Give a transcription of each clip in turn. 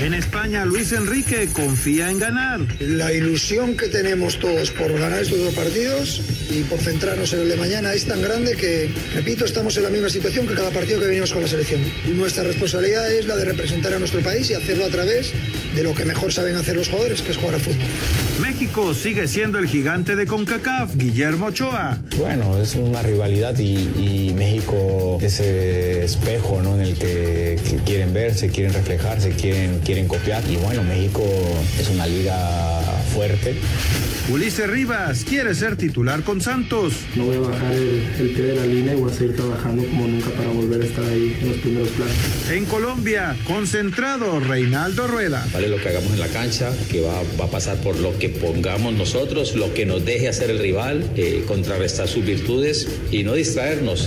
En España, Luis Enrique confía en ganar. La ilusión que tenemos todos por ganar estos dos partidos y por centrarnos en el de mañana es tan grande que, repito, estamos en la misma situación que cada partido que venimos con la selección. Nuestra responsabilidad es la de representar a nuestro país y hacerlo a través de lo que mejor saben hacer los jugadores, que es jugar a fútbol. México sigue siendo el gigante de CONCACAF, Guillermo Ochoa. Bueno, es una rivalidad y, y México ese espejo ¿no? en el que, que quieren verse, quieren reflejarse, quieren quieren copiar. Y bueno, México es una liga fuerte. Ulises Rivas quiere ser titular con Santos. No voy a bajar el, el pie de la línea y voy a seguir trabajando como nunca para volver a estar ahí en los primeros planos. En Colombia, concentrado Reinaldo Rueda. Vale lo que hagamos en la cancha, que va, va a pasar por lo que pongamos nosotros, lo que nos deje hacer el rival, eh, contrarrestar sus virtudes y no distraernos.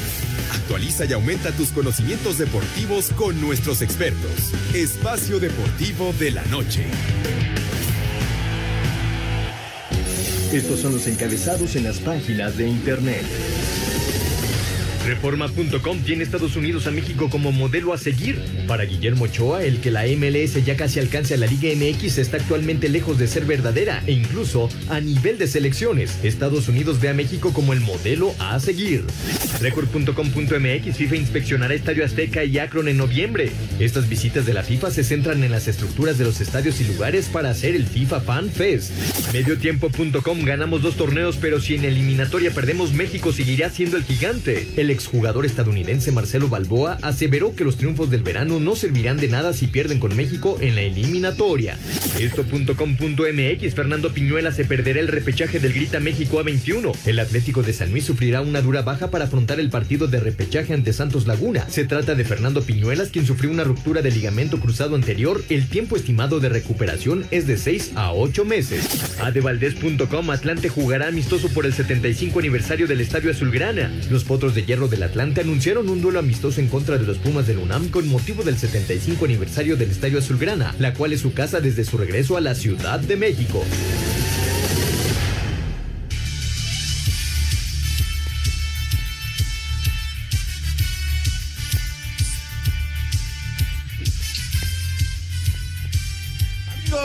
Actualiza y aumenta tus conocimientos deportivos con nuestros expertos. Espacio Deportivo de la Noche. Estos son los encabezados en las páginas de internet. Reforma.com tiene Estados Unidos a México como modelo a seguir. Para Guillermo Ochoa, el que la MLS ya casi alcance a la Liga MX está actualmente lejos de ser verdadera e incluso a nivel de selecciones. Estados Unidos ve a México como el modelo a seguir. Record.com.mx FIFA inspeccionará Estadio Azteca y Akron en noviembre. Estas visitas de la FIFA se centran en las estructuras de los estadios y lugares para hacer el FIFA Fan Fest. Mediotiempo.com ganamos dos torneos, pero si en eliminatoria perdemos, México seguirá siendo el gigante. El exjugador estadounidense Marcelo Balboa aseveró que los triunfos del verano no servirán de nada si pierden con México en la eliminatoria. Esto.com.mx Fernando Piñuela se perderá el repechaje del Grita México A21. El Atlético de San Luis sufrirá una dura baja para el partido de repechaje ante Santos Laguna. Se trata de Fernando Piñuelas, quien sufrió una ruptura de ligamento cruzado anterior. El tiempo estimado de recuperación es de 6 a 8 meses. Adevaldez.com Atlante jugará amistoso por el 75 aniversario del Estadio Azulgrana. Los Potros de Hierro del Atlante anunciaron un duelo amistoso en contra de los Pumas del UNAM con motivo del 75 aniversario del Estadio Azulgrana, la cual es su casa desde su regreso a la Ciudad de México.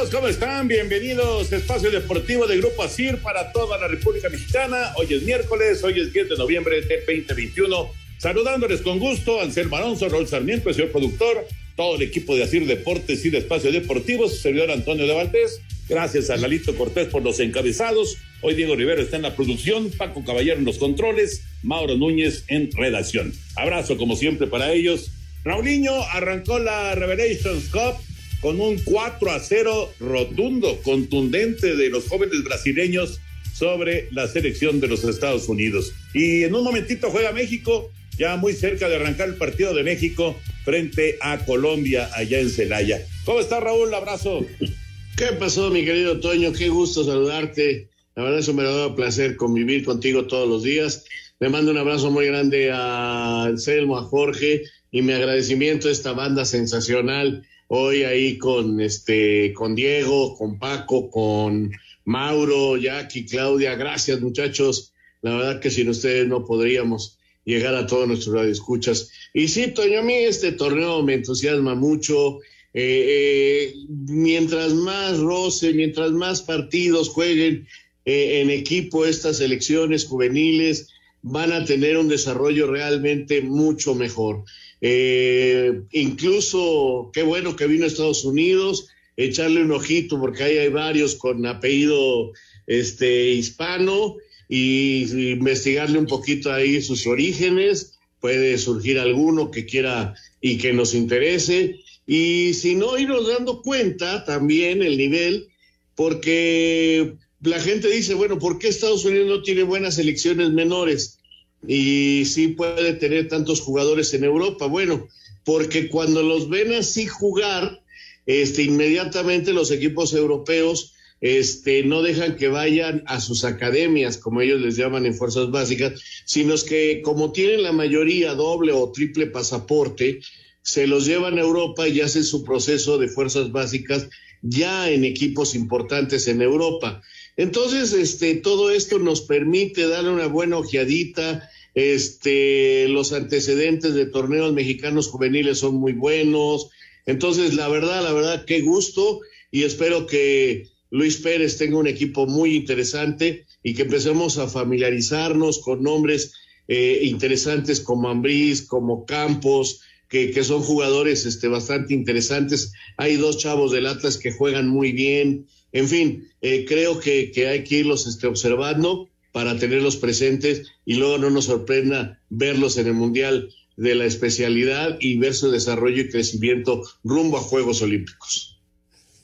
Amigos, ¿cómo están? Bienvenidos a Espacio Deportivo de Grupo ASIR para toda la República Mexicana. Hoy es miércoles, hoy es 10 de noviembre de 2021. Saludándoles con gusto, Anselmo Alonso, Raúl Sarmiento, el señor productor, todo el equipo de ASIR Deportes y de Espacio Deportivo, su servidor Antonio de Valdés. Gracias a Lalito Cortés por los encabezados. Hoy Diego Rivero está en la producción, Paco Caballero en los controles, Mauro Núñez en redacción. Abrazo como siempre para ellos. Raulinho arrancó la Revelations Cup con un 4 a 0 rotundo, contundente de los jóvenes brasileños sobre la selección de los Estados Unidos. Y en un momentito juega México, ya muy cerca de arrancar el partido de México frente a Colombia allá en Celaya. ¿Cómo está Raúl? Abrazo. ¿Qué pasó, mi querido Toño? Qué gusto saludarte. La verdad es un verdadero placer convivir contigo todos los días. Le mando un abrazo muy grande a Anselmo, a Jorge y mi agradecimiento a esta banda sensacional hoy ahí con este con Diego, con Paco, con Mauro, Jackie, Claudia. Gracias, muchachos. La verdad que sin ustedes no podríamos llegar a todos nuestros radioescuchas. Y sí, Toño, a mí este torneo me entusiasma mucho. Eh, eh, mientras más roce, mientras más partidos jueguen eh, en equipo estas selecciones juveniles, van a tener un desarrollo realmente mucho mejor. Eh, incluso, qué bueno que vino a Estados Unidos, echarle un ojito porque ahí hay varios con apellido este, hispano y, investigarle un poquito ahí sus orígenes. Puede surgir alguno que quiera y que nos interese. Y si no, irnos dando cuenta también el nivel, porque la gente dice, bueno, ¿por qué Estados Unidos no tiene buenas selecciones menores? Y sí puede tener tantos jugadores en Europa. Bueno, porque cuando los ven así jugar, este, inmediatamente los equipos europeos este, no dejan que vayan a sus academias, como ellos les llaman en fuerzas básicas, sino que como tienen la mayoría doble o triple pasaporte, se los llevan a Europa y hacen su proceso de fuerzas básicas ya en equipos importantes en Europa. Entonces, este, todo esto nos permite darle una buena ojeadita. Este, los antecedentes de torneos mexicanos juveniles son muy buenos. Entonces, la verdad, la verdad, qué gusto y espero que Luis Pérez tenga un equipo muy interesante y que empecemos a familiarizarnos con nombres eh, interesantes como Ambriz, como Campos, que, que, son jugadores este, bastante interesantes. Hay dos chavos del Atlas que juegan muy bien. En fin, eh, creo que, que, hay que irlos este, observando para tenerlos presentes y luego no nos sorprenda verlos en el Mundial de la especialidad y ver su desarrollo y crecimiento rumbo a Juegos Olímpicos.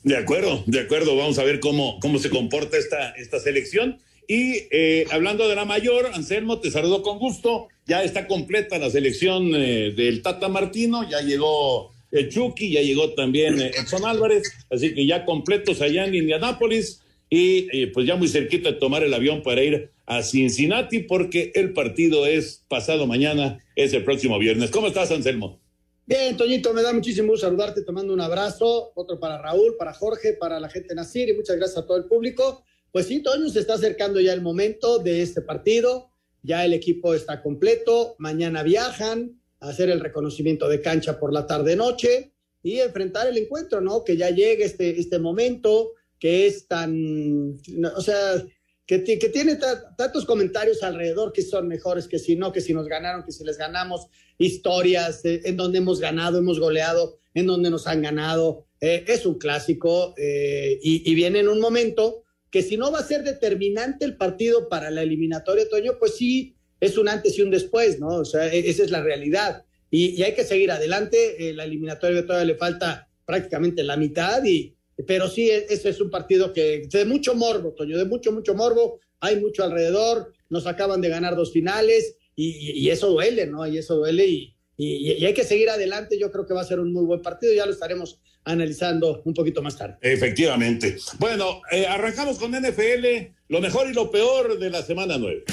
De acuerdo, de acuerdo. Vamos a ver cómo, cómo se comporta esta, esta selección. Y eh, hablando de la mayor, Anselmo, te saludo con gusto. Ya está completa la selección eh, del Tata Martino, ya llegó el Chucky, ya llegó también eh, Edson Álvarez, así que ya completos allá en Indianápolis y pues ya muy cerquita de tomar el avión para ir a Cincinnati porque el partido es pasado mañana, es el próximo viernes. ¿Cómo estás, Anselmo? Bien, Toñito, me da muchísimo gusto saludarte, te mando un abrazo, otro para Raúl, para Jorge, para la gente Nacir y muchas gracias a todo el público. Pues sí, Toño, se está acercando ya el momento de este partido, ya el equipo está completo, mañana viajan hacer el reconocimiento de cancha por la tarde-noche y enfrentar el encuentro, ¿no? Que ya llegue este, este momento que es tan, o sea, que, tiene tantos comentarios alrededor que son mejores, que si no, que si nos ganaron, que si les ganamos, historias en donde hemos ganado, hemos goleado, en donde nos han ganado. Eh, es un clásico eh, y, viene en un momento que si no va a ser determinante el partido para la eliminatoria, Toño, pues sí, es un antes y un después, ¿no? O sea, e, esa es la realidad. Y, hay que seguir adelante. Eh, la eliminatoria todavía le falta prácticamente la mitad y, pero sí, e, ese es un partido que de mucho morbo, Toño, de mucho, mucho morbo. Hay mucho alrededor. Nos acaban de ganar dos finales y, eso duele, ¿no? Y eso duele y, y, hay que seguir adelante. Yo creo que va a ser un muy buen partido. Ya lo estaremos analizando un poquito más tarde. Efectivamente. Bueno, eh, arrancamos con NFL, lo mejor y lo peor de la semana nueve.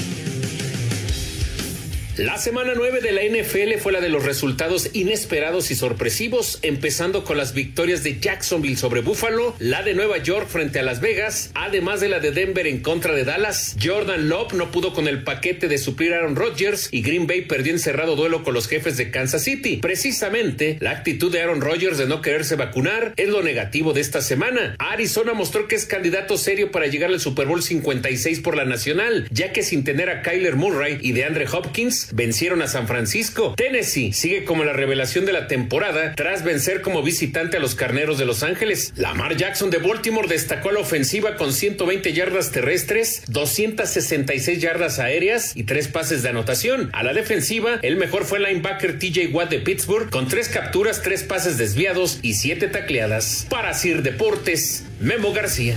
La semana 9 de la NFL fue la de los resultados inesperados y sorpresivos, empezando con las victorias de Jacksonville sobre Buffalo, la de Nueva York frente a Las Vegas, además de la de Denver en contra de Dallas. Jordan Love no pudo con el paquete de suplir Aaron Rodgers y Green Bay perdió en cerrado duelo con los jefes de Kansas City. Precisamente, la actitud de Aaron Rodgers de no quererse vacunar es lo negativo de esta semana. Arizona mostró que es candidato serio para llegar al Super Bowl 56 por la nacional, ya que sin tener a Kyler Murray y de Andre Hopkins, vencieron a San Francisco. Tennessee sigue como la revelación de la temporada tras vencer como visitante a los Carneros de Los Ángeles. Lamar Jackson de Baltimore destacó la ofensiva con 120 yardas terrestres, 266 yardas aéreas y tres pases de anotación. A la defensiva, el mejor fue linebacker TJ Watt de Pittsburgh con tres capturas, tres pases desviados y siete tacleadas. Para Sir Deportes, Memo García.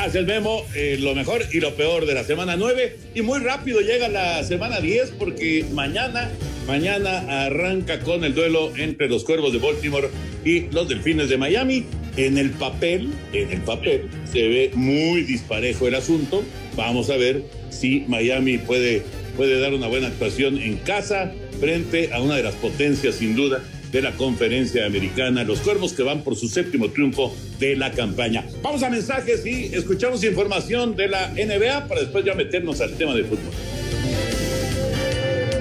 Hace el memo, eh, lo mejor y lo peor de la semana 9. Y muy rápido llega la semana 10 porque mañana, mañana arranca con el duelo entre los Cuervos de Baltimore y los Delfines de Miami. En el papel, en el papel, se ve muy disparejo el asunto. Vamos a ver si Miami puede, puede dar una buena actuación en casa frente a una de las potencias, sin duda, de la conferencia americana, los cuervos que van por su séptimo triunfo de la campaña. Vamos a mensajes y escuchamos información de la NBA para después ya meternos al tema de fútbol.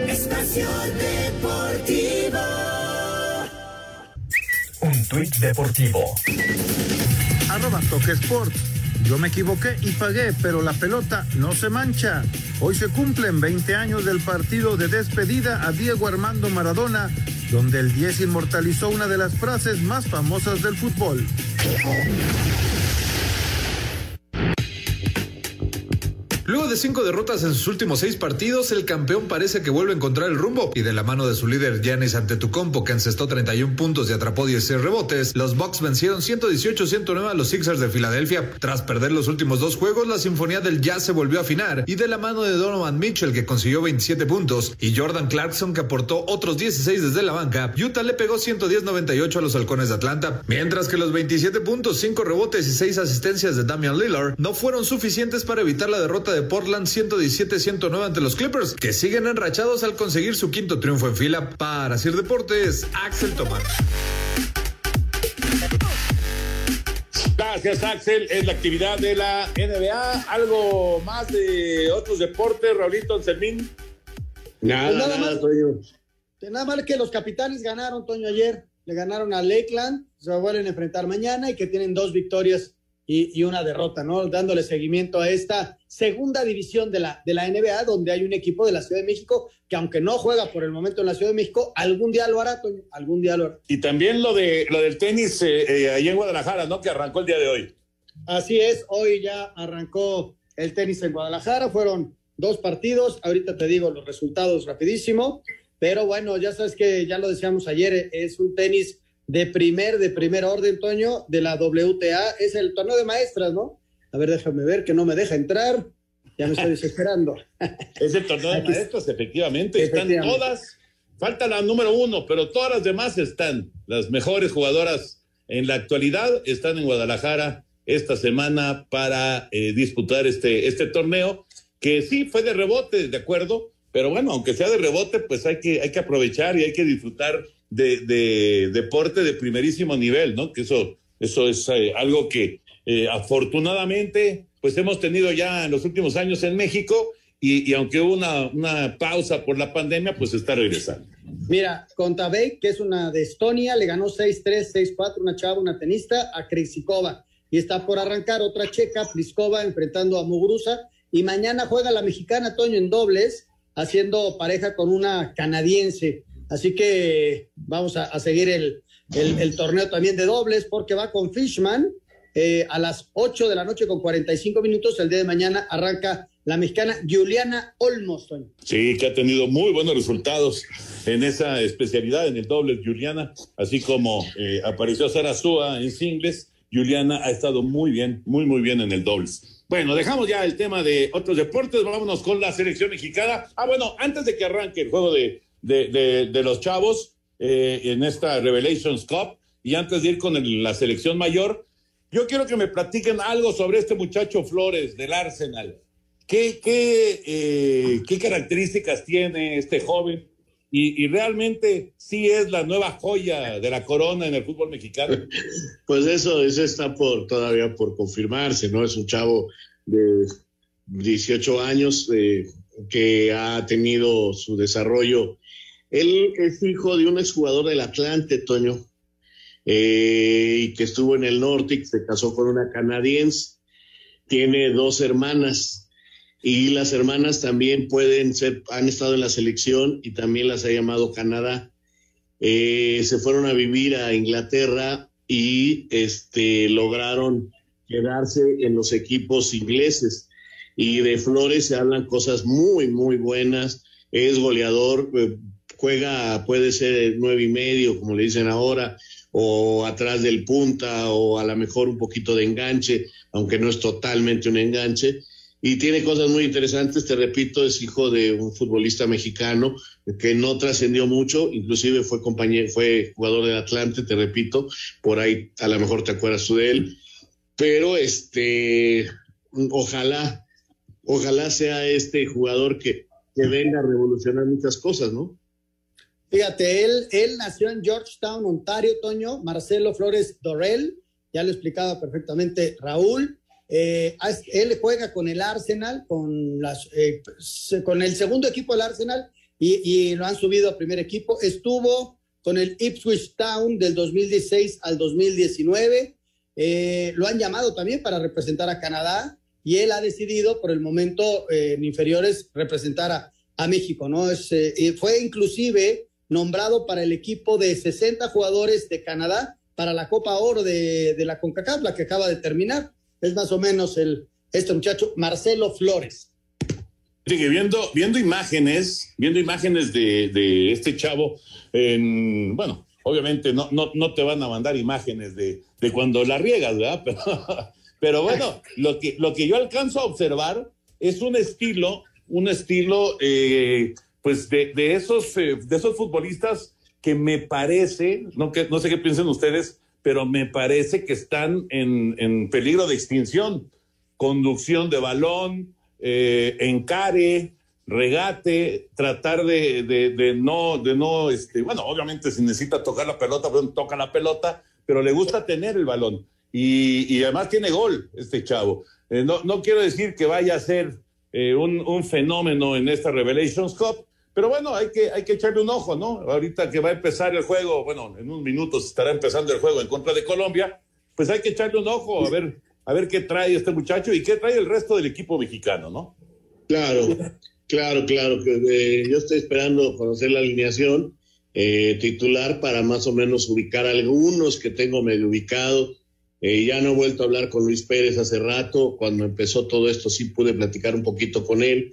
Espacio Deportivo. Un tuit deportivo. Arroba Toque Sport. Yo me equivoqué y pagué, pero la pelota no se mancha. Hoy se cumplen 20 años del partido de despedida a Diego Armando Maradona donde el 10 inmortalizó una de las frases más famosas del fútbol. Luego de cinco derrotas en sus últimos seis partidos, el campeón parece que vuelve a encontrar el rumbo y de la mano de su líder Giannis Antetokounmpo, que encestó 31 puntos y atrapó 16 rebotes, los Bucks vencieron 118-109 a los Sixers de Filadelfia. Tras perder los últimos dos juegos, la sinfonía del jazz se volvió a afinar y de la mano de Donovan Mitchell, que consiguió 27 puntos, y Jordan Clarkson, que aportó otros 16 desde la banca, Utah le pegó 110-98 a los halcones de Atlanta, mientras que los 27 puntos, 5 rebotes y 6 asistencias de Damian Lillard no fueron suficientes para evitar la derrota de Portland 117-109 ante los Clippers, que siguen enrachados al conseguir su quinto triunfo en fila. Para Sir Deportes, Axel Tomás. Gracias, Axel. Es la actividad de la NBA. ¿Algo más de otros deportes, Raulito Anselmín? Nada, nada, más, Toño. Nada más que los capitanes ganaron, Toño, ayer. Le ganaron a Lakeland, se vuelven a enfrentar mañana y que tienen dos victorias y, una derrota, ¿no? Dándole seguimiento a esta segunda división de la, de la NBA, donde hay un equipo de la Ciudad de México que aunque no juega por el momento en la Ciudad de México, algún día lo hará, Toño, algún día lo hará. Y también lo, de, lo del tenis eh, eh, ahí en Guadalajara, ¿no? Que arrancó el día de hoy. Así es, hoy ya arrancó el tenis en Guadalajara, fueron dos partidos, ahorita te digo los resultados rapidísimo, pero bueno, ya sabes que ya lo decíamos ayer, es un tenis de primer, de primer orden, Toño, de la WTA, es el torneo de maestras, ¿no? A ver, déjame ver que no me deja entrar, ya me estoy desesperando. es el torneo de maestras, efectivamente, están todas, falta la número uno, pero todas las demás están, las mejores jugadoras en la actualidad están en Guadalajara esta semana para eh, disputar este, este torneo, que sí fue de rebote, de acuerdo, pero bueno, aunque sea de rebote, pues hay que, hay que aprovechar y hay que disfrutar de, deporte de primerísimo nivel, ¿no? Que eso, eso es eh, algo que eh, afortunadamente pues hemos tenido ya en los últimos años en México y, aunque hubo una, una, pausa por la pandemia, pues está regresando. Mira, Contabey, que es una de Estonia, le ganó 6-3, 6-4, una chava, una tenista, a Krisikova. Y está por arrancar otra checa, Pliskova, enfrentando a Muguruza. Y mañana juega la mexicana Toño en dobles, haciendo pareja con una canadiense. Así que vamos a, seguir el, torneo también de dobles porque va con Fishman eh, a las 8 de la noche con 45 minutos. El día de mañana arranca la mexicana Juliana Olmos. Sí, que ha tenido muy buenos resultados en esa especialidad, en el doble Juliana, así como eh, apareció Sara Súa en singles. Juliana ha estado muy bien, muy, muy bien en el dobles. Bueno, dejamos ya el tema de otros deportes, vámonos con la selección mexicana. Ah, bueno, antes de que arranque el juego de, de, de, los chavos eh, en esta Revelations Cup. Y antes de ir con la selección mayor, yo quiero que me platiquen algo sobre este muchacho Flores del Arsenal. ¿Qué, qué, eh, qué características tiene este joven? Y, y, realmente sí es la nueva joya de la corona en el fútbol mexicano. Pues eso, eso está por todavía por confirmarse, ¿no? Es un chavo de 18 años eh, que ha tenido su desarrollo él es hijo de un exjugador del Atlante, Toño, eh, que estuvo en el norte y se casó con una canadiense. Tiene dos hermanas y las hermanas también pueden ser, han estado en la selección y también las ha llamado Canadá. Eh, se fueron a vivir a Inglaterra y este, lograron quedarse en los equipos ingleses. Y de Flores se hablan cosas muy, muy buenas. Es goleador, eh, juega, puede ser nueve y medio, como le dicen ahora, o atrás del punta, o a lo mejor un poquito de enganche, aunque no es totalmente un enganche. Y tiene cosas muy interesantes, te repito, es hijo de un futbolista mexicano que no trascendió mucho, inclusive fue compañero, fue jugador del Atlante, te repito, por ahí a lo mejor te acuerdas tú de él, pero este, ojalá, ojalá sea este jugador que, que venga a revolucionar muchas cosas, ¿no? Fíjate, él, él nació en Georgetown, Ontario, Toño, Marcelo Flores Dorel, ya lo explicaba perfectamente Raúl. Eh, él juega con el Arsenal, con, las, eh, con el segundo equipo del Arsenal y, lo han subido a primer equipo. Estuvo con el Ipswich Town del 2016 al 2019. Eh, lo han llamado también para representar a Canadá y él ha decidido por el momento en inferiores representar a, a México, ¿no? Es, fue inclusive nombrado para el equipo de 60 jugadores de Canadá para la Copa Oro de, de la CONCACAF, la que acaba de terminar. Es más o menos el, este muchacho, Marcelo Flores. Sigue viendo, viendo imágenes, viendo imágenes de, de este chavo, en, bueno, obviamente no, no, no te van a mandar imágenes de, de cuando la riegas, ¿verdad? Pero, pero bueno, lo que, lo que yo alcanzo a observar es un estilo, un estilo, eh, pues de, de esos, eh, de esos futbolistas que me parece, no, que, no sé qué piensen ustedes, pero me parece que están en, en peligro de extinción. Conducción de balón, eh, encare, regate, tratar de, de, de, no, de no, este, bueno, obviamente si necesita tocar la pelota, pues toca la pelota, pero le gusta tener el balón. Y, y además tiene gol este chavo. Eh, no, no quiero decir que vaya a ser un, un, fenómeno en esta Revelations Cup, pero bueno, hay que, hay que echarle un ojo, ¿no? Ahorita que va a empezar el juego, bueno, en unos minutos estará empezando el juego en contra de Colombia, pues hay que echarle un ojo a ver, a ver qué trae este muchacho y qué trae el resto del equipo mexicano, ¿no? Claro, claro, claro. Eh, yo estoy esperando conocer la alineación eh, titular para más o menos ubicar algunos que tengo medio ubicado. Eh, ya no he vuelto a hablar con Luis Pérez hace rato. Cuando empezó todo esto sí pude platicar un poquito con él.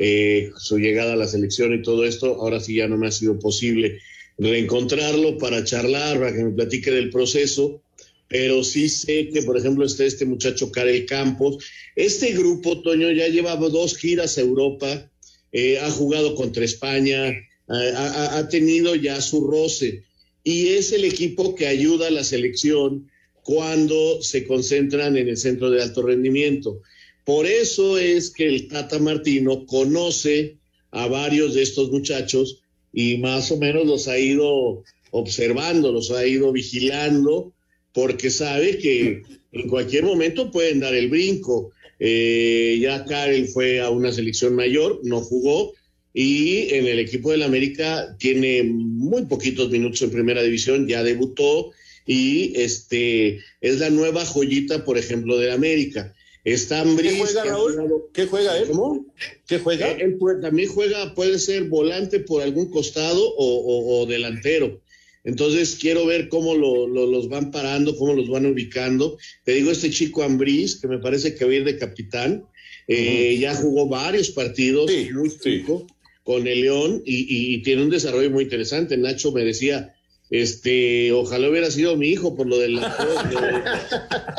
Eh, su llegada a la selección y todo esto. Ahora sí ya no me ha sido posible reencontrarlo para charlar, para que me platique del proceso. Pero sí sé que, por ejemplo, está este muchacho Karel Campos. Este grupo, Toño, ya lleva dos giras a Europa, eh, ha jugado contra España, ha, ha tenido ya su roce. Y es el equipo que ayuda a la selección cuando se concentran en el centro de alto rendimiento. Por eso es que el Tata Martino conoce a varios de estos muchachos y más o menos los ha ido observando, los ha ido vigilando, porque sabe que en cualquier momento pueden dar el brinco. Eh, ya Karel fue a una selección mayor, no jugó, y en el equipo del América tiene muy poquitos minutos en primera división, ya debutó y este es la nueva joyita, por ejemplo, del América. Está ¿Qué juega Raúl? Jugado... ¿Qué juega él? ¿Cómo? ¿Qué juega? Él, él puede, también juega, puede ser volante por algún costado o, o, o delantero. Entonces quiero ver cómo lo, lo, los van parando, cómo los van ubicando. Te digo, este chico Ambriz, que me parece que va a ir de capitán, eh, uh -huh. ya jugó varios partidos, sí, muy chico, sí. con el León y, y, y tiene un desarrollo muy interesante. Nacho me decía, este, ojalá hubiera sido mi hijo por lo de la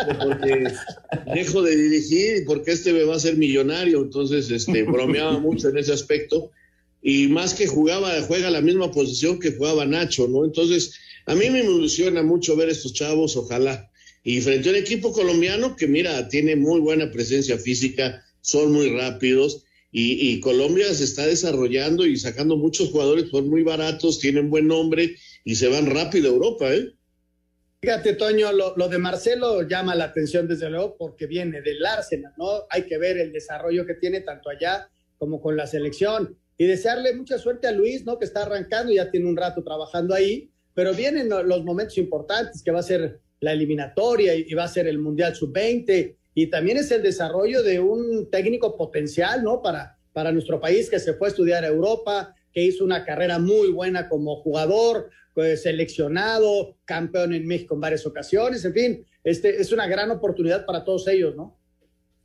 de, porque dejo de dirigir y porque este me va a ser millonario, entonces este bromeaba mucho en ese aspecto y más que jugaba, juega la misma posición que jugaba Nacho, ¿no? Entonces, a mí me ilusiona mucho ver estos chavos, ojalá. Y frente a un equipo colombiano que, mira, tiene muy buena presencia física, son muy rápidos, y, y Colombia se está desarrollando y sacando muchos jugadores, son muy baratos, tienen buen nombre y se van rápido a Europa, ¿eh? Fíjate, Toño, lo, lo, de Marcelo llama la atención desde luego porque viene del Arsenal, ¿no? Hay que ver el desarrollo que tiene tanto allá como con la selección y desearle mucha suerte a Luis, ¿no? Que está arrancando, ya tiene un rato trabajando ahí, pero vienen los momentos importantes que va a ser la eliminatoria y va a ser el Mundial Sub-20 y también es el desarrollo de un técnico potencial, ¿no? Para, para nuestro país que se fue a estudiar a Europa, que hizo una carrera muy buena como jugador, pues, seleccionado, campeón en México en varias ocasiones, en fin, este es una gran oportunidad para todos ellos, ¿no?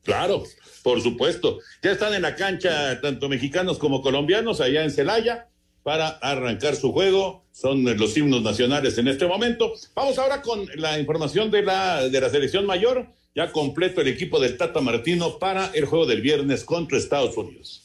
Claro, por supuesto. Ya están en la cancha tanto mexicanos como colombianos allá en Celaya para arrancar su juego. Son los himnos nacionales en este momento. Vamos ahora con la información de la, de la selección mayor. Ya completo el equipo del Tata Martino para el juego del viernes contra Estados Unidos.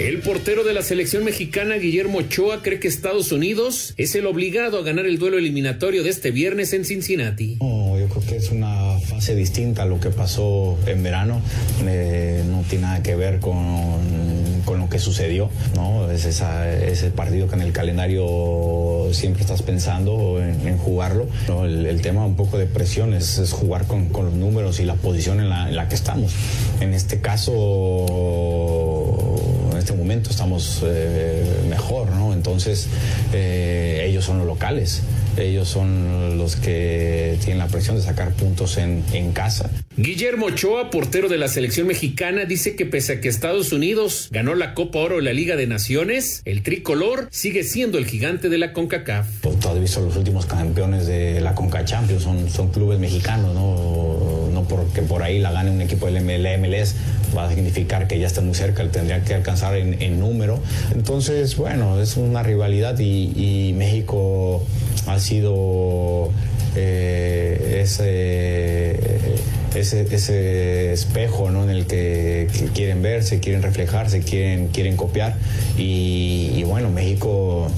El portero de la selección mexicana, Guillermo Ochoa, cree que Estados Unidos es el obligado a ganar el duelo eliminatorio de este viernes en Cincinnati. Oh, yo creo que es una fase distinta a lo que pasó en verano. Eh, no tiene nada que ver con, con lo que sucedió, ¿no? Es esa, ese partido que en el calendario siempre estás pensando en, en jugarlo. ¿no? El, el, tema un poco de presión es, es jugar con, con, los números y la posición en la, en la que estamos. En este caso en este momento estamos eh, mejor, ¿no? Entonces, eh, ellos son los locales. Ellos son los que tienen la presión de sacar puntos en, en casa. Guillermo Ochoa, portero de la selección mexicana, dice que pese a que Estados Unidos ganó la Copa Oro de la Liga de Naciones, el tricolor sigue siendo el gigante de la CONCACAF. Tú has visto los últimos campeones de la CONCA Champions, son, son clubes mexicanos, ¿no? Porque por ahí la gane un equipo del MLS va a significar que ya está muy cerca, tendría que alcanzar en, número. Entonces, bueno, es una rivalidad y, y México ha sido eh, ese, ese, ese, espejo ¿no? en el que, que, quieren verse, quieren reflejarse, quieren, quieren copiar. Y, y, bueno, México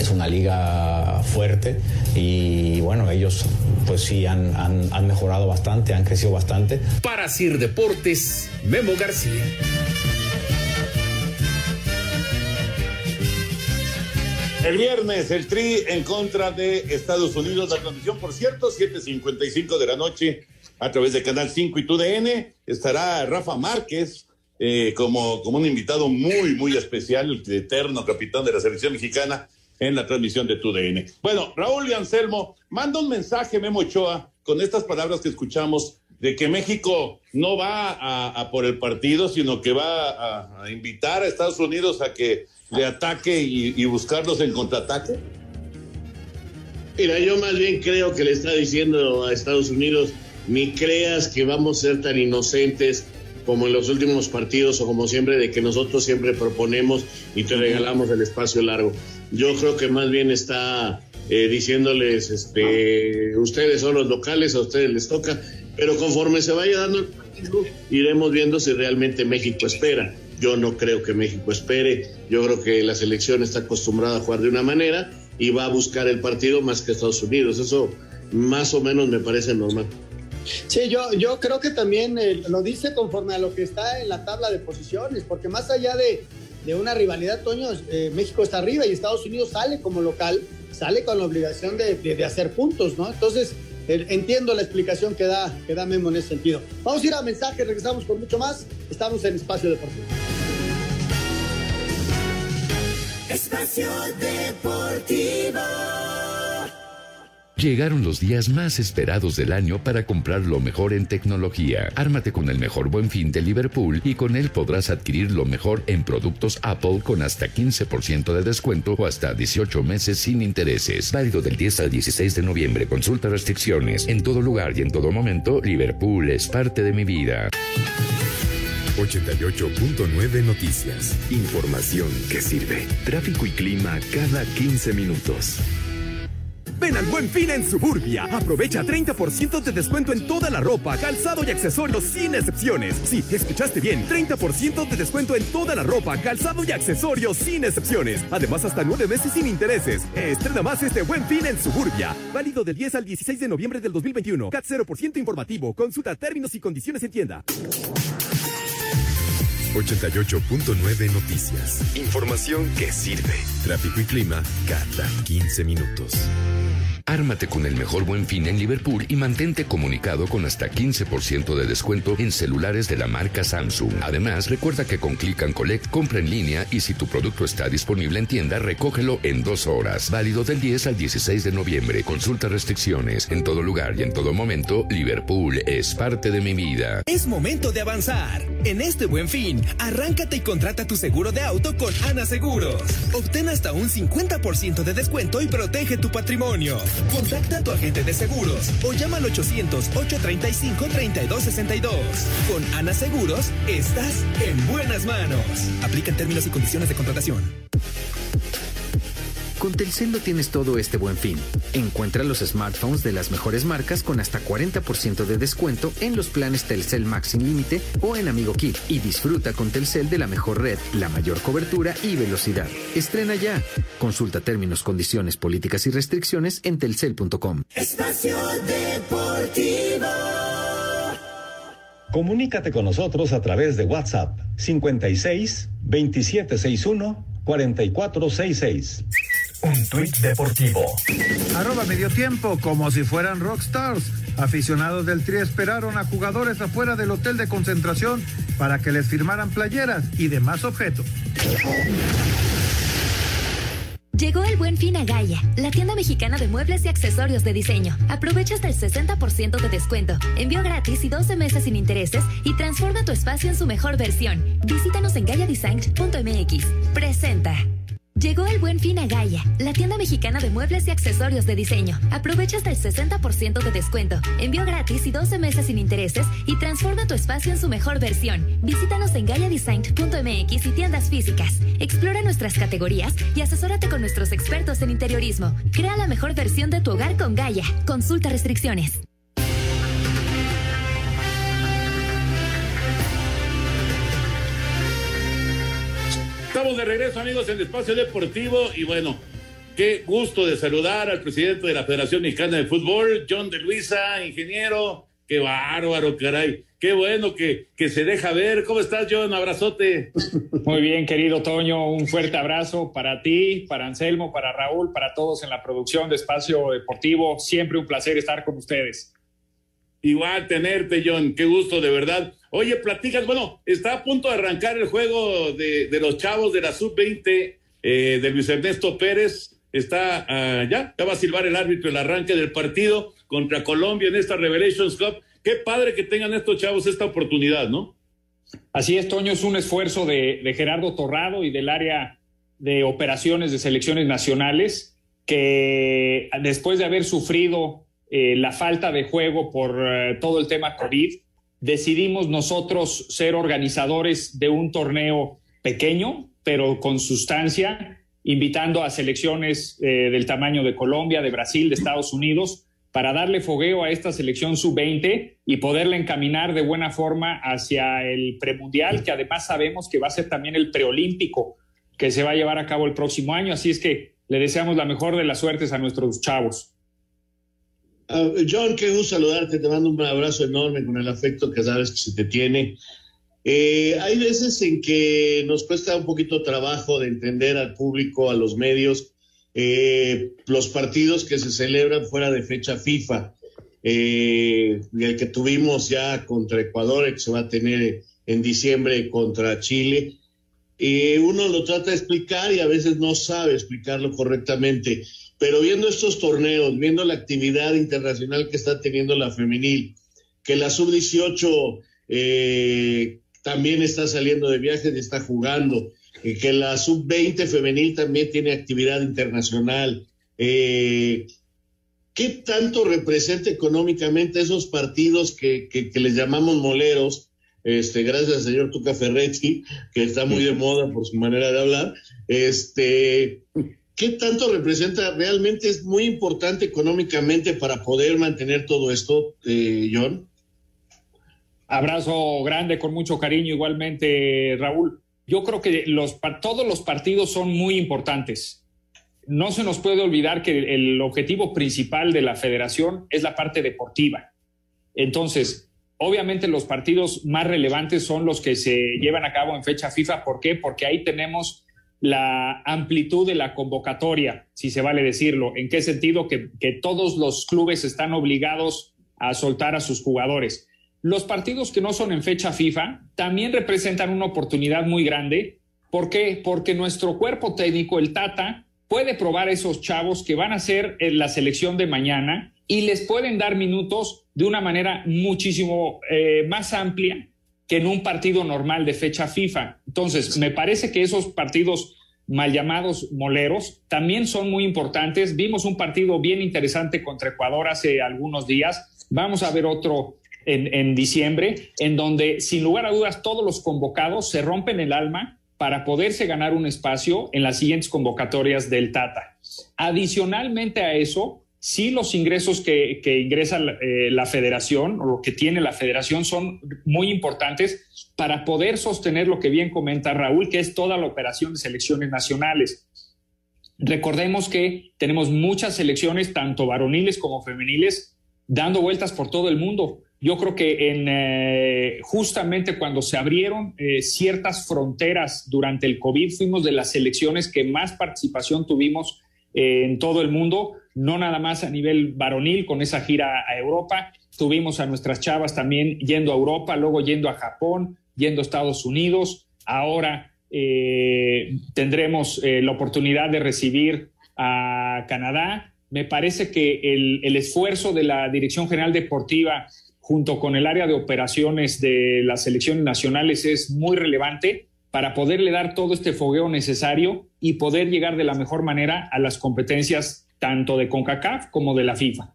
es una liga fuerte y bueno, ellos pues sí han, han, han mejorado bastante, han crecido bastante. Para Sir Deportes, Memo García. El viernes, el Tri en contra de Estados Unidos. La transmisión, por cierto, 7.55 de la noche a través de Canal 5 y TUDN. Estará Rafa Márquez eh, como, como un invitado muy, muy especial, el eterno capitán de la selección mexicana en la transmisión de TUDN. Bueno, Raúl y Anselmo, manda un mensaje, Memo Ochoa, con estas palabras que escuchamos de que México no va a, por el partido, sino que va a, invitar a Estados Unidos a que de ataque y, y, buscarlos en contraataque? Mira, yo más bien creo que le está diciendo a Estados Unidos, ni creas que vamos a ser tan inocentes como en los últimos partidos o como siempre, de que nosotros siempre proponemos y te regalamos el espacio largo. Yo creo que más bien está eh, diciéndoles, este, ustedes son los locales, a ustedes les toca, pero conforme se vaya dando el partido, iremos viendo si realmente México espera. Yo no creo que México espere. Yo creo que la selección está acostumbrada a jugar de una manera y va a buscar el partido más que Estados Unidos. Eso más o menos me parece normal. Sí, yo, yo creo que también eh, lo dice conforme a lo que está en la tabla de posiciones, porque más allá de, de una rivalidad, Toño, eh, México está arriba y Estados Unidos sale como local, sale con la obligación de, de, hacer puntos, ¿no? Entonces, Entiendo la explicación que da, que da Memo en ese sentido. Vamos a ir a mensaje, regresamos con mucho más. Estamos en Espacio Deportivo. Espacio Deportivo. Llegaron los días más esperados del año para comprar lo mejor en tecnología. Ármate con el mejor buen fin de Liverpool y con él podrás adquirir lo mejor en productos Apple con hasta 15% de descuento o hasta 18 meses sin intereses. Válido del 10 al 16 de noviembre. Consulta restricciones. En todo lugar y en todo momento, Liverpool es parte de mi vida. 88.9 Noticias. Información que sirve. Tráfico y clima cada 15 minutos. Ven al Buen Fin en Suburbia. Aprovecha 30% de descuento en toda la ropa, calzado y accesorios sin excepciones. Sí, escuchaste bien. 30% de descuento en toda la ropa, calzado y accesorios sin excepciones. Además, hasta nueve meses sin intereses. Estrena más este Buen Fin en Suburbia. Válido del 10 al 16 de noviembre del 2021. CAT 0% informativo. Consulta términos y condiciones en tienda. 88.9 Noticias. Información que sirve. Tráfico y clima cada 15 minutos. Ármate con el mejor buen fin en Liverpool y mantente comunicado con hasta 15% de descuento en celulares de la marca Samsung. Además, recuerda que con Click and Collect compra en línea y si tu producto está disponible en tienda, recógelo en dos horas. Válido del 10 al 16 de noviembre. Consulta restricciones. En todo lugar y en todo momento, Liverpool es parte de mi vida. Es momento de avanzar. En este buen fin, arráncate y contrata tu seguro de auto con Ana Seguros. Obtén hasta un 50% de descuento y protege tu patrimonio. Contacta a tu agente de seguros o llama al 800-835-3262. Con Ana Seguros, estás en buenas manos. Aplican términos y condiciones de contratación. Con Telcel lo tienes todo este buen fin. Encuentra los smartphones de las mejores marcas con hasta 40% de descuento en los planes Telcel Max sin límite o en Amigo Kit y disfruta con Telcel de la mejor red, la mayor cobertura y velocidad. Estrena ya. Consulta términos, condiciones, políticas y restricciones en telcel.com. Espacio Deportivo. Comunícate con nosotros a través de WhatsApp 56 2761 4466. Un tuit deportivo. Arroba medio tiempo, como si fueran rockstars. Aficionados del Tri esperaron a jugadores afuera del hotel de concentración para que les firmaran playeras y demás objetos. Llegó el buen fin a Gaia, la tienda mexicana de muebles y accesorios de diseño. Aprovecha hasta el 60% de descuento, envío gratis y 12 meses sin intereses y transforma tu espacio en su mejor versión. Visítanos en gaiadesign.mx. Presenta. Llegó el buen fin a Gaia, la tienda mexicana de muebles y accesorios de diseño. Aprovecha hasta el 60% de descuento, envío gratis y 12 meses sin intereses y transforma tu espacio en su mejor versión. Visítanos en gaiadesign.mx y tiendas físicas. Explora nuestras categorías y asesórate con nuestros expertos en interiorismo. Crea la mejor versión de tu hogar con Gaia. Consulta restricciones. Estamos de regreso, amigos, en el espacio deportivo. Y bueno, qué gusto de saludar al presidente de la Federación Mexicana de Fútbol, John de Luisa, ingeniero. Qué bárbaro, caray. Qué bueno que, que se deja ver. ¿Cómo estás, John? Abrazote. Muy bien, querido Toño. Un fuerte abrazo para ti, para Anselmo, para Raúl, para todos en la producción de Espacio Deportivo. Siempre un placer estar con ustedes. Igual tenerte, John. Qué gusto, de verdad. Oye, platicas, bueno, está a punto de arrancar el juego de, de los chavos de la sub-20 eh, de Luis Ernesto Pérez. Está ah, ya, ya va a silbar el árbitro el arranque del partido contra Colombia en esta Revelations Cup. Qué padre que tengan estos chavos esta oportunidad, ¿no? Así es, Toño, es un esfuerzo de, de Gerardo Torrado y del área de operaciones de selecciones nacionales que después de haber sufrido eh, la falta de juego por eh, todo el tema COVID, decidimos nosotros ser organizadores de un torneo pequeño, pero con sustancia, invitando a selecciones eh, del tamaño de Colombia, de Brasil, de Estados Unidos, para darle fogueo a esta selección sub-20 y poderla encaminar de buena forma hacia el premundial, que además sabemos que va a ser también el preolímpico que se va a llevar a cabo el próximo año. Así es que le deseamos la mejor de las suertes a nuestros chavos. Uh, John, qué gusto saludarte, te mando un abrazo enorme con el afecto que sabes que se te tiene. Eh, hay veces en que nos cuesta un poquito trabajo de entender al público, a los medios, eh, los partidos que se celebran fuera de fecha FIFA. Eh, el que tuvimos ya contra Ecuador, el que se va a tener en diciembre contra Chile. uno lo trata de explicar y a veces no sabe explicarlo correctamente. Pero viendo estos torneos, viendo la actividad internacional que está teniendo la femenil, que la sub-18 eh, también está saliendo de viajes y está jugando, y que la sub-20 femenil también tiene actividad internacional. Eh, ¿Qué tanto representa económicamente esos partidos que, que, que les llamamos moleros? Este, gracias al señor Tuca Ferretti, que está muy de moda por su manera de hablar. Este, ¿Qué tanto representa? Realmente es muy importante económicamente para poder mantener todo esto, eh, John. Abrazo grande, con mucho cariño igualmente, Raúl. Yo creo que todos los partidos son muy importantes. No se nos puede olvidar que el objetivo principal de la federación es la parte deportiva. Entonces, obviamente los partidos más relevantes son los que se llevan a cabo en fecha FIFA. ¿Por qué? Porque ahí tenemos la amplitud de la convocatoria, si se vale decirlo. ¿En qué sentido? Que, que, todos los clubes están obligados a soltar a sus jugadores. Los partidos que no son en fecha FIFA también representan una oportunidad muy grande. ¿Por qué? Porque nuestro cuerpo técnico, el Tata, puede probar a esos chavos que van a ser en la selección de mañana y les pueden dar minutos de una manera muchísimo eh, más amplia que en un partido normal de fecha FIFA. Entonces, me parece que esos partidos mal llamados moleros también son muy importantes. Vimos un partido bien interesante contra Ecuador hace algunos días. Vamos a ver otro en, en diciembre, en donde, sin lugar a dudas, todos los convocados se rompen el alma para poderse ganar un espacio en las siguientes convocatorias del Tata. Adicionalmente a eso, sí los ingresos que, ingresa eh, la federación o lo que tiene la federación son muy importantes para poder sostener lo que bien comenta Raúl, que es toda la operación de selecciones nacionales. Recordemos que tenemos muchas selecciones, tanto varoniles como femeniles, dando vueltas por todo el mundo. Yo creo que en, eh, justamente cuando se abrieron eh, ciertas fronteras durante el COVID, fuimos de las selecciones que más participación tuvimos en todo el mundo no nada más a nivel varonil con esa gira a Europa, tuvimos a nuestras chavas también yendo a Europa, luego yendo a Japón, yendo a Estados Unidos, ahora eh, tendremos eh, la oportunidad de recibir a Canadá. Me parece que el, el, esfuerzo de la Dirección General Deportiva junto con el área de operaciones de las selecciones nacionales es muy relevante para poderle dar todo este fogueo necesario y poder llegar de la mejor manera a las competencias tanto de CONCACAF como de la FIFA.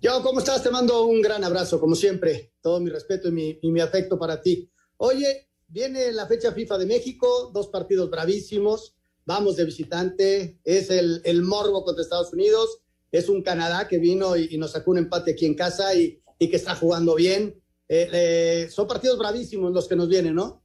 Yo, ¿cómo estás? Te mando un gran abrazo, como siempre. Todo mi respeto y mi, afecto para ti. Oye, viene la fecha FIFA de México, dos partidos bravísimos. Vamos de visitante. Es el, el morbo contra Estados Unidos. Es un Canadá que vino y, y nos sacó un empate aquí en casa y, y que está jugando bien. Eh, eh, son partidos bravísimos los que nos vienen, ¿no?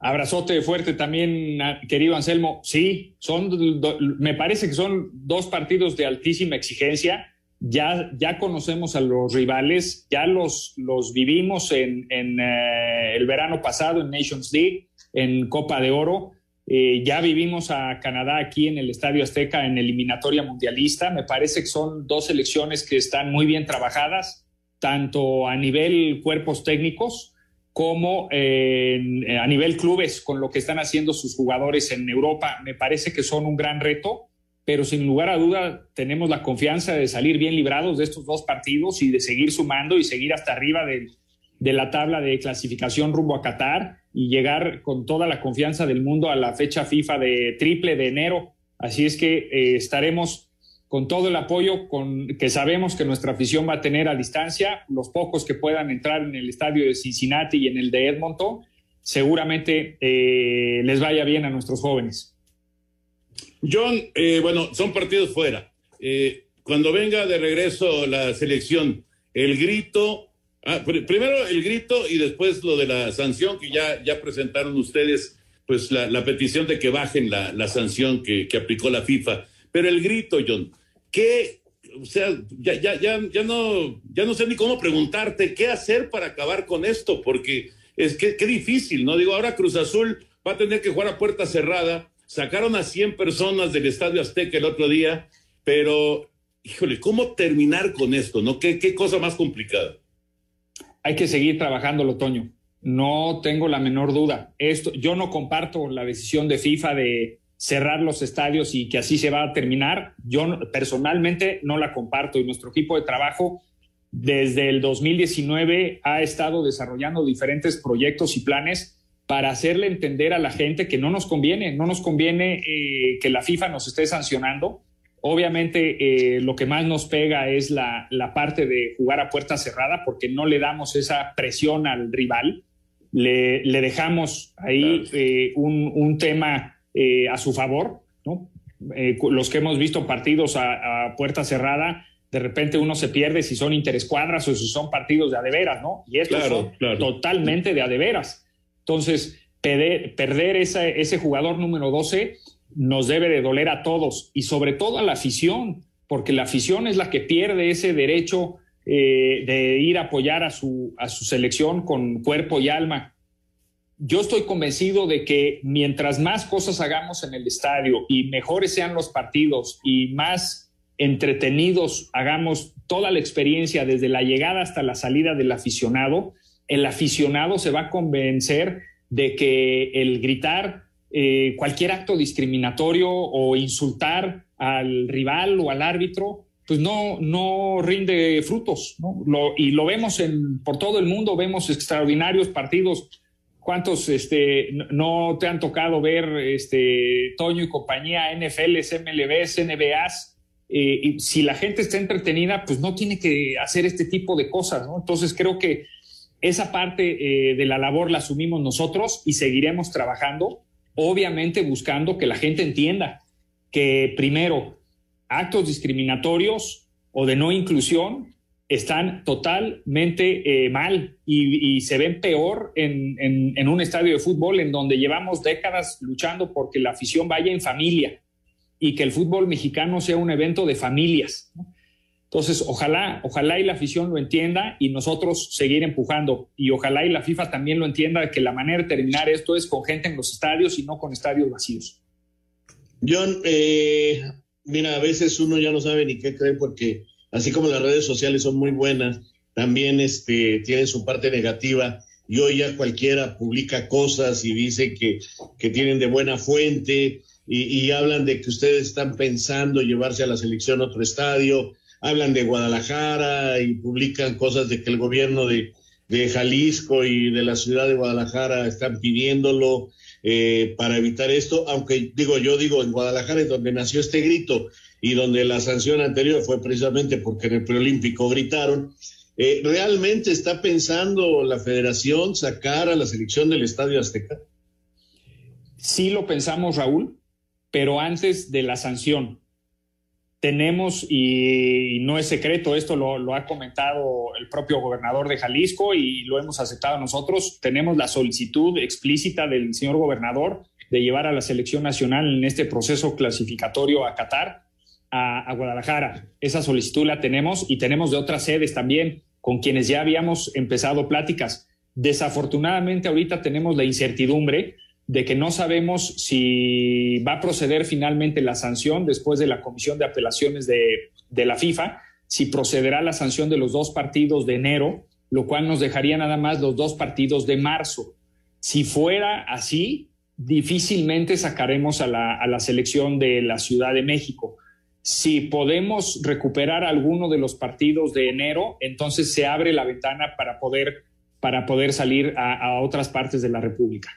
Abrazote fuerte también, querido Anselmo. Sí, son, me parece que son dos partidos de altísima exigencia. Ya, ya conocemos a los rivales, ya los, los vivimos en, en eh, el verano pasado en Nations League, en Copa de Oro. Eh, ya vivimos a Canadá aquí en el Estadio Azteca en eliminatoria mundialista. Me parece que son dos selecciones que están muy bien trabajadas, tanto a nivel cuerpos técnicos como a nivel clubes, con lo que están haciendo sus jugadores en Europa. Me parece que son un gran reto, pero sin lugar a duda tenemos la confianza de salir bien librados de estos dos partidos y de seguir sumando y seguir hasta arriba de, de la tabla de clasificación rumbo a Qatar y llegar con toda la confianza del mundo a la fecha FIFA de triple de enero. Así es que eh, estaremos con todo el apoyo con, que sabemos que nuestra afición va a tener a distancia, los pocos que puedan entrar en el estadio de Cincinnati y en el de Edmonton, seguramente eh, les vaya bien a nuestros jóvenes. John, eh, bueno, son partidos fuera. Eh, cuando venga de regreso la selección, el grito, ah, pr primero el grito y después lo de la sanción que ya, ya presentaron ustedes, pues la, petición de que bajen la, la sanción que aplicó la FIFA. Pero el grito, John, ¿qué, o sea, ya, ya, ya, ya, no, ya no sé ni cómo preguntarte qué hacer para acabar con esto, porque es que qué difícil, ¿no? Digo, ahora Cruz Azul va a tener que jugar a puerta cerrada. Sacaron a 100 personas del Estadio Azteca el otro día, pero, híjole, ¿cómo terminar con esto, no? ¿Qué, qué cosa más complicada? Hay que seguir trabajando, Otoño. No tengo la menor duda. Esto, yo no comparto la decisión de FIFA de cerrar los estadios y que así se va a terminar, yo personalmente no la comparto. Y nuestro equipo de trabajo desde el 2019 ha estado desarrollando diferentes proyectos y planes para hacerle entender a la gente que no nos conviene, no nos conviene eh, que la FIFA nos esté sancionando. Obviamente eh, lo que más nos pega es la, la, parte de jugar a puerta cerrada porque no le damos esa presión al rival, le, le dejamos ahí eh, un, un tema eh, a su favor, ¿no? Eh, los que hemos visto partidos a, a, puerta cerrada, de repente uno se pierde si son interescuadras o si son partidos de adeveras, ¿no? Y estos claro, son claro. totalmente de adeveras. Entonces, perder, perder esa, ese jugador número 12 nos debe de doler a todos y sobre todo a la afición, porque la afición es la que pierde ese derecho eh, de ir a apoyar a su, a su selección con cuerpo y alma yo estoy convencido de que mientras más cosas hagamos en el estadio y mejores sean los partidos y más entretenidos hagamos toda la experiencia desde la llegada hasta la salida del aficionado, el aficionado se va a convencer de que el gritar eh, cualquier acto discriminatorio o insultar al rival o al árbitro, pues no, no rinde frutos. Lo, y lo vemos en, por todo el mundo, vemos extraordinarios partidos ¿Cuántos este, no te han tocado ver este, Toño y compañía, NFLs, MLBs, NBAs? Eh, si la gente está entretenida, pues no tiene que hacer este tipo de cosas, ¿no? Entonces creo que esa parte eh, de la labor la asumimos nosotros y seguiremos trabajando, obviamente buscando que la gente entienda que primero, actos discriminatorios o de no inclusión están totalmente eh, mal y, se ven peor en, en, un estadio de fútbol en donde llevamos décadas luchando porque la afición vaya en familia y que el fútbol mexicano sea un evento de familias. Entonces, ojalá, ojalá y la afición lo entienda y nosotros seguir empujando. Y ojalá y la FIFA también lo entienda que la manera de terminar esto es con gente en los estadios y no con estadios vacíos. John, eh, mira, a veces uno ya no sabe ni qué creer porque así como las redes sociales son muy buenas, también este, tienen su parte negativa. y hoy ya cualquiera publica cosas y dice que, que tienen de buena fuente y, hablan de que ustedes están pensando llevarse a la selección a otro estadio, hablan de Guadalajara y publican cosas de que el gobierno de, de Jalisco y de la ciudad de Guadalajara están pidiéndolo eh, para evitar esto, aunque digo, yo digo, en Guadalajara es donde nació este grito y donde la sanción anterior fue precisamente porque en el preolímpico gritaron. Eh, ¿Realmente está pensando la federación sacar a la selección del Estadio Azteca? Sí lo pensamos, Raúl, pero antes de la sanción. Tenemos, y, no es secreto, esto lo, lo, ha comentado el propio gobernador de Jalisco y lo hemos aceptado nosotros, tenemos la solicitud explícita del señor gobernador de llevar a la selección nacional en este proceso clasificatorio a Qatar, a, Guadalajara. Esa solicitud la tenemos y tenemos de otras sedes también con quienes ya habíamos empezado pláticas. Desafortunadamente ahorita tenemos la incertidumbre de que no sabemos si va a proceder finalmente la sanción después de la Comisión de Apelaciones de, de, la FIFA, si procederá la sanción de los dos partidos de enero, lo cual nos dejaría nada más los dos partidos de marzo. Si fuera así, difícilmente sacaremos a la, a la selección de la Ciudad de México. Si podemos recuperar alguno de los partidos de enero, entonces se abre la ventana para poder, para poder salir a, otras partes de la República.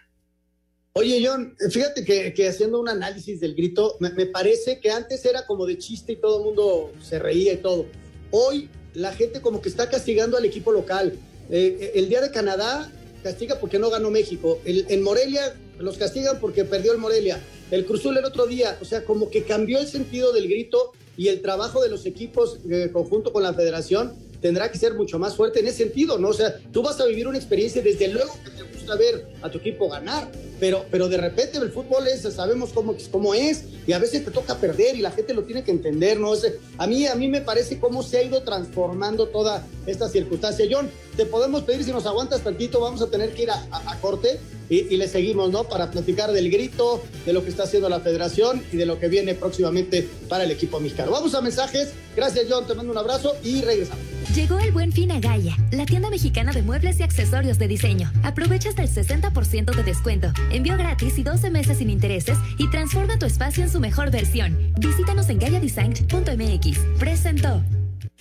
Oye, John, fíjate que, que, haciendo un análisis del grito, me, me, parece que antes era como de chiste y todo el mundo se reía y todo. Hoy la gente como que está castigando al equipo local. Eh, el día de Canadá castiga porque no ganó México. El, en Morelia los castigan porque perdió el Morelia. El Cruzul el otro día, o sea, como que cambió el sentido del grito y el trabajo de los equipos eh, conjunto con la federación tendrá que ser mucho más fuerte en ese sentido, ¿no? O sea, tú vas a vivir una experiencia, desde luego que te gusta ver a tu equipo ganar, pero, pero de repente el fútbol es, sabemos cómo, cómo es, y a veces te toca perder y la gente lo tiene que entender, ¿no? O sea, a, mí, a mí me parece cómo se ha ido transformando toda esta circunstancia. John, te podemos pedir si nos aguantas tantito, vamos a tener que ir a, a, a corte y, y, le seguimos, ¿no? Para platicar del grito, de lo que está haciendo la federación y de lo que viene próximamente para el equipo mexicano. Vamos a mensajes. Gracias, John. Te mando un abrazo y regresamos. Llegó el buen fin a Gaia, la tienda mexicana de muebles y accesorios de diseño. Aprovecha hasta el 60% de descuento, envío gratis y 12 meses sin intereses y transforma tu espacio en su mejor versión. Visítanos en gaiadesign.mx. Presentó.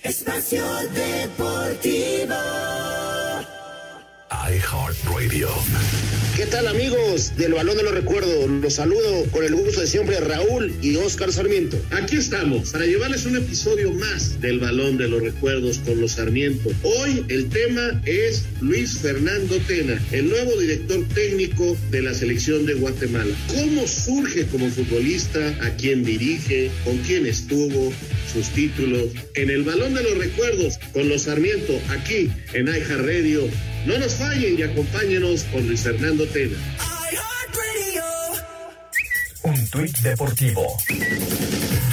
Espacio Deportivo. iHeartRadio. ¿Qué tal amigos del Balón de los Recuerdos? Los saludo con el gusto de siempre Raúl y Oscar Sarmiento. Aquí estamos para llevarles un episodio más del Balón de los Recuerdos con los Sarmiento. Hoy el tema es Luis Fernando Tena, el nuevo director técnico de la selección de Guatemala. ¿Cómo surge como futbolista? ¿A quién dirige? ¿Con quién estuvo? sus títulos en el Balón de los Recuerdos con los Sarmiento aquí en iHeartRadio. No nos fallen y acompáñenos con Luis Fernando Tena. Un tuit deportivo.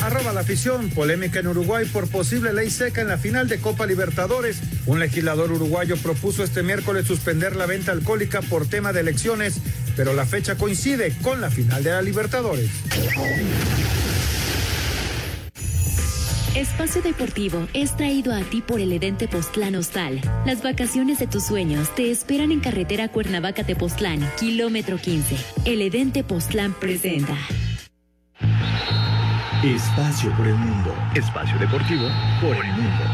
Arroba la afición, polémica en Uruguay por posible ley seca en la final de Copa Libertadores. Un legislador uruguayo propuso este miércoles suspender la venta alcohólica por tema de elecciones, pero la fecha coincide con la final de la Libertadores. Espacio Deportivo es traído a ti por el Edente Postlán Hostal. Las vacaciones de tus sueños te esperan en carretera Cuernavaca-Tepoztlán, kilómetro 15. El Edente Postlán presenta. Espacio por el mundo. Espacio Deportivo por el mundo.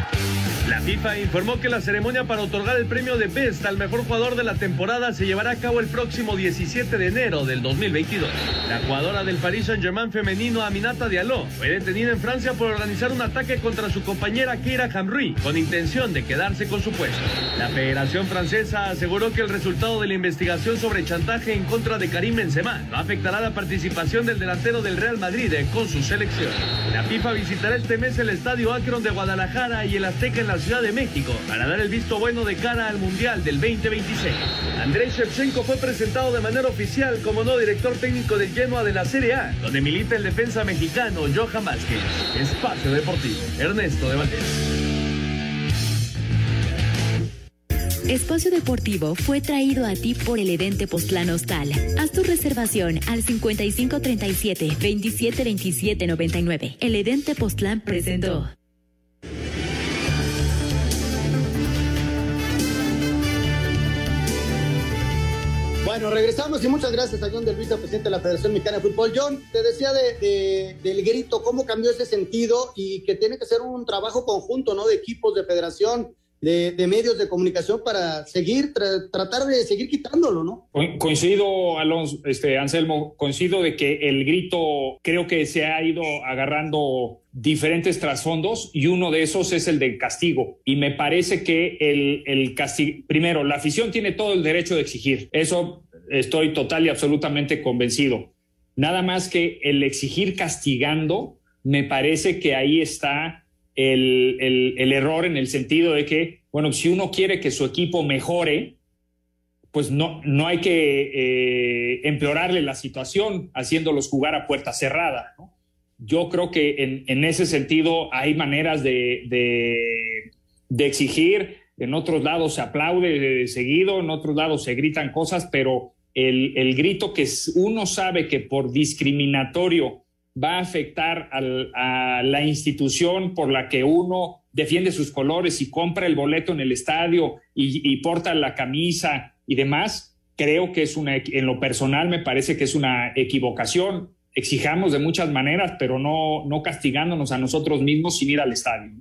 La FIFA informó que la ceremonia para otorgar el premio de Best al mejor jugador de la temporada se llevará a cabo el próximo 17 de enero del 2022. La jugadora del Paris Saint-Germain femenino Aminata Diallo fue detenida en Francia por organizar un ataque contra su compañera Keira Hamri con intención de quedarse con su puesto. La Federación Francesa aseguró que el resultado de la investigación sobre chantaje en contra de Karim Benzema no afectará la participación del delantero del Real Madrid con su selección. La FIFA visitará este mes el estadio Akron de Guadalajara y el Azteca en la Ciudad de México para dar el visto bueno de cara al Mundial del 2026. Andrés Shevchenko fue presentado de manera oficial como nuevo director técnico del Genoa de la Serie A, donde milita el defensa mexicano Johan Vázquez. Espacio Deportivo, Ernesto de Valdés. Espacio Deportivo fue traído a ti por el Edente Postlán Hostal. Haz tu reservación al 5537-272799. El Edente Postlán presentó. Bueno, regresamos y muchas gracias a John del vicepresidente de la Federación Mexicana de Fútbol. John, te decía de, del grito, cómo cambió ese sentido y que tiene que ser un trabajo conjunto, ¿no? De equipos, de federación, de, medios de comunicación para seguir, tratar de seguir quitándolo, ¿no? Coincido, Alonso, este, Anselmo, coincido de que el grito creo que se ha ido agarrando diferentes trasfondos y uno de esos es el del castigo. Y me parece que el, el castigo, primero, la afición tiene todo el derecho de exigir. Eso estoy total y absolutamente convencido. Nada más que el exigir castigando, me parece que ahí está el, el, error en el sentido de que, bueno, si uno quiere que su equipo mejore, pues no, no hay que eh, empeorarle la situación haciéndolos jugar a puerta cerrada. yo creo que en, ese sentido hay maneras de, de, exigir, en otros lados se aplaude seguido, en otros lados se gritan cosas, pero el, el grito que uno sabe que por discriminatorio va a afectar a la institución por la que uno defiende sus colores y compra el boleto en el estadio y, porta la camisa y demás, creo que es una, en lo personal me parece que es una equivocación exijamos de muchas maneras, pero no, no castigándonos a nosotros mismos sin ir al estadio.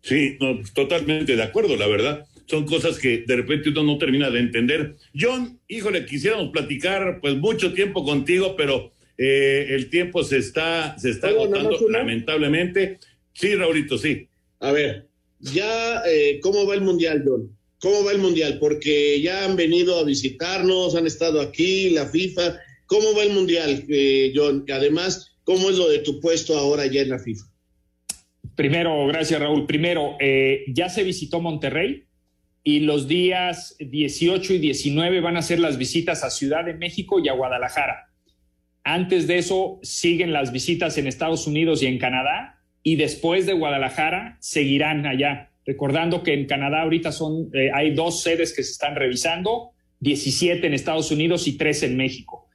Sí, no, totalmente de acuerdo, la verdad. Son cosas que de repente uno no termina de entender. John, híjole, quisiéramos platicar pues mucho tiempo contigo, pero eh, el tiempo se está, se está agotando lamentablemente. Sí, Raulito, sí. A ver, ya, eh, ¿cómo va el Mundial, John? ¿Cómo va el Mundial? Porque ya han venido a visitarnos, han estado aquí, la FIFA, ¿Cómo va el Mundial, eh, John? Además, ¿cómo es lo de tu puesto ahora ya en la FIFA? Primero, gracias Raúl. Primero, eh, ya se visitó Monterrey y los días 18 y 19 van a ser las visitas a Ciudad de México y a Guadalajara. Antes de eso siguen las visitas en Estados Unidos y en Canadá y después de Guadalajara seguirán allá. Recordando que en Canadá ahorita son, eh, hay dos sedes que se están revisando, 17 en Estados Unidos y 3 en México.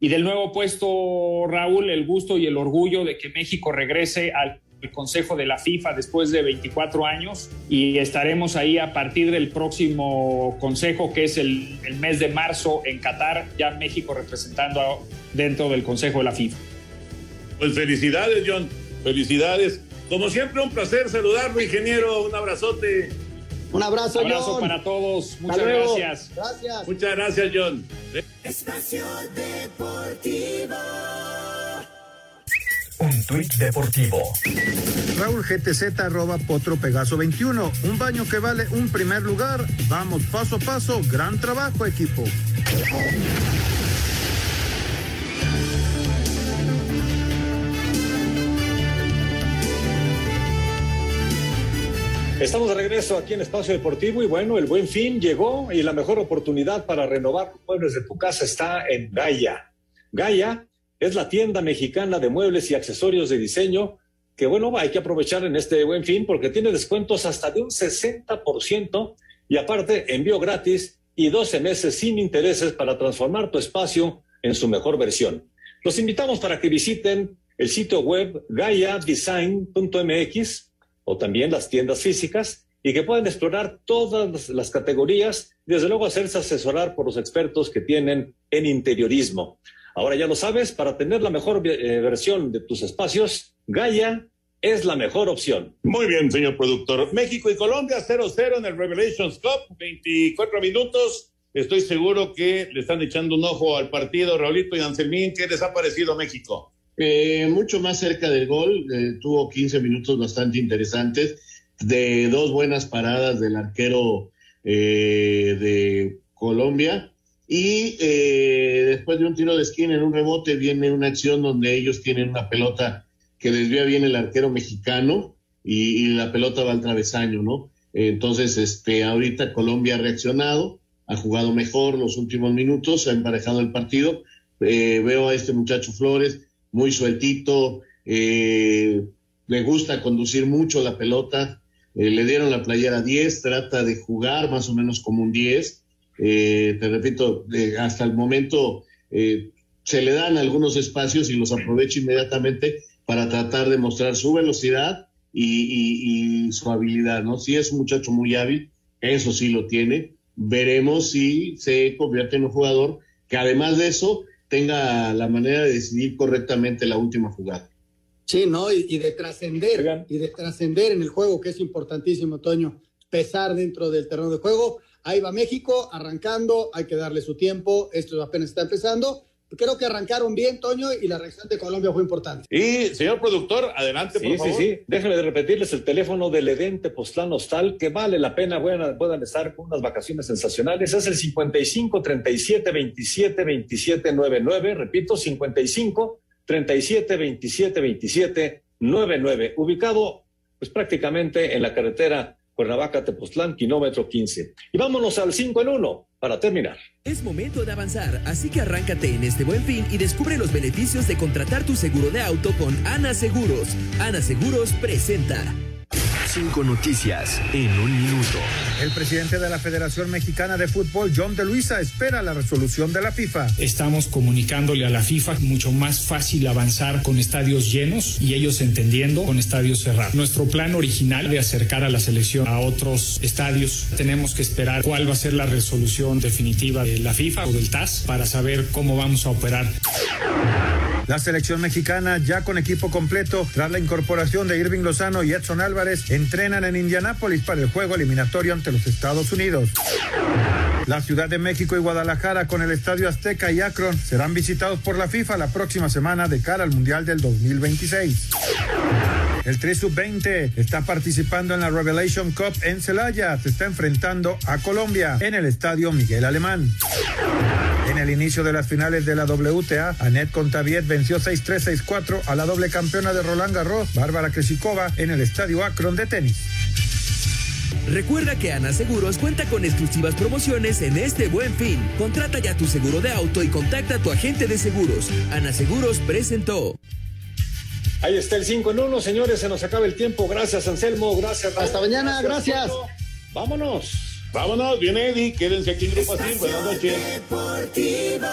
Y del nuevo puesto, Raúl, el gusto y el orgullo de que México regrese al Consejo de la FIFA después de 24 años y estaremos ahí a partir del próximo Consejo, que es el, mes de marzo en Qatar, ya México representando dentro del Consejo de la FIFA. Pues felicidades, John, felicidades. Como siempre, un placer saludarlo, ingeniero, un abrazote. Un abrazo, Un abrazo para todos. Muchas gracias. Gracias. Muchas gracias, John. Espacio Deportivo. Un tuit deportivo. Raúl GTZ arroba Potro Pegaso 21. Un baño que vale un primer lugar. Vamos paso a paso. Gran trabajo, equipo. Estamos de regreso aquí en Espacio Deportivo y bueno, el buen fin llegó y la mejor oportunidad para renovar los muebles de tu casa está en Gaia. Gaia es la tienda mexicana de muebles y accesorios de diseño que bueno, hay que aprovechar en este buen fin porque tiene descuentos hasta de un 60% y aparte envío gratis y 12 meses sin intereses para transformar tu espacio en su mejor versión. Los invitamos para que visiten el sitio web gaiadesign.mx o también las tiendas físicas y que pueden explorar todas las categorías, desde luego hacerse asesorar por los expertos que tienen en interiorismo. Ahora ya lo sabes, para tener la mejor eh, versión de tus espacios, Gaia es la mejor opción. Muy bien, señor productor. México y Colombia 0-0 en el Revelations Cup, 24 minutos. Estoy seguro que le están echando un ojo al partido, Raulito y Anselmín. ¿Qué les ha parecido México? Eh, mucho más cerca del gol, eh, tuvo 15 minutos bastante interesantes, de dos buenas paradas del arquero eh, de Colombia. Y después de un tiro de esquina en un rebote viene una acción donde ellos tienen una pelota que desvía bien el arquero mexicano y, la pelota va al travesaño, ¿no? Entonces, este, ahorita Colombia ha reaccionado, ha jugado mejor los últimos minutos, ha emparejado el partido. veo a este muchacho Flores muy sueltito, eh, le gusta conducir mucho la pelota, eh, le dieron la playera 10, trata de jugar más o menos como un 10. Eh, te repito, hasta el momento se le dan algunos espacios y los aprovecha inmediatamente para tratar de mostrar su velocidad y, y, su habilidad, ¿no? Sí es un muchacho muy hábil, eso sí lo tiene, veremos si se convierte en un jugador que además de eso tenga la manera de decidir correctamente la última jugada. Sí, ¿no? Y, de trascender, y de trascender en el juego, que es importantísimo, Toño, pesar dentro del terreno de juego. Ahí va México, arrancando, hay que darle su tiempo, esto apenas está empezando, creo que arrancaron bien, Toño, y la reacción de Colombia fue importante. Y, señor productor, adelante, por sí, favor. Sí, sí, Déjenme de repetirles el teléfono del Edén Tepoztlán Hostal, que vale la pena, puedan, puedan estar con unas vacaciones sensacionales. Es el 55 37 27 27 99. Repito, 55 37 27 27 99. Ubicado, pues prácticamente en la carretera Cuernavaca-Tepoztlán, kilómetro 15. Y vámonos al 5 en 1 para terminar. Es momento de avanzar, así que arráncate en este buen fin y descubre los beneficios de contratar tu seguro de auto con Ana Seguros. Ana Seguros presenta. Cinco noticias en un minuto. El presidente de la Federación Mexicana de Fútbol, John de Luisa, espera la resolución de la FIFA. Estamos comunicándole a la FIFA mucho más fácil avanzar con estadios llenos y ellos entendiendo con estadios cerrados. Nuestro plan original de acercar a la selección a otros estadios, tenemos que esperar cuál va a ser la resolución definitiva de la FIFA o del TAS para saber cómo vamos a operar. La selección mexicana, ya con equipo completo, tras la incorporación de Irving Lozano y Edson Álvarez, entrenan en Indianápolis para el juego eliminatorio ante los Estados Unidos. La Ciudad de México y Guadalajara con el Estadio Azteca y Akron serán visitados por la FIFA la próxima semana de cara al Mundial del 2026. El 3 Sub-20 está participando en la Revelation Cup en Celaya. Se está enfrentando a Colombia en el Estadio Miguel Alemán. En el inicio de las finales de la WTA, Annette Contaviet venció 6-3, 6-4 a la doble campeona de Roland Garros, Bárbara Kresikova, en el Estadio Akron de tenis. Recuerda que Ana Seguros cuenta con exclusivas promociones en este buen fin. Contrata ya tu seguro de auto y contacta a tu agente de seguros. Ana Seguros presentó. Ahí está el 5 en 1, señores, se nos acaba el tiempo. Gracias, Anselmo, gracias. Hasta mañana, gracias. Vámonos. Vámonos, viene Eddie, quédense aquí en Grupo Así, buenas noches. Deportivo.